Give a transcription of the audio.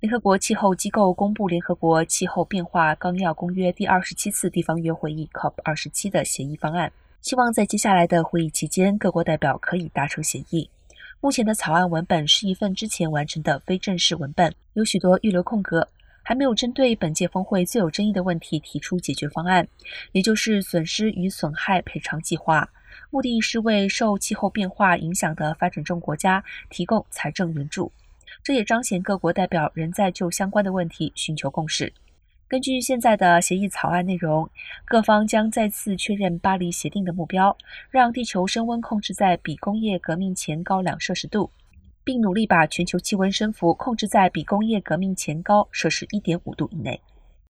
联合国气候机构公布联合国气候变化纲要公约第二十七次地方约会议 （COP 二十七）的协议方案，希望在接下来的会议期间，各国代表可以达成协议。目前的草案文本是一份之前完成的非正式文本，有许多预留空格，还没有针对本届峰会最有争议的问题提出解决方案，也就是损失与损害赔偿计划。目的是为受气候变化影响的发展中国家提供财政援助。这也彰显各国代表仍在就相关的问题寻求共识。根据现在的协议草案内容，各方将再次确认巴黎协定的目标，让地球升温控制在比工业革命前高两摄氏度，并努力把全球气温升幅控制在比工业革命前高摄氏一点五度以内。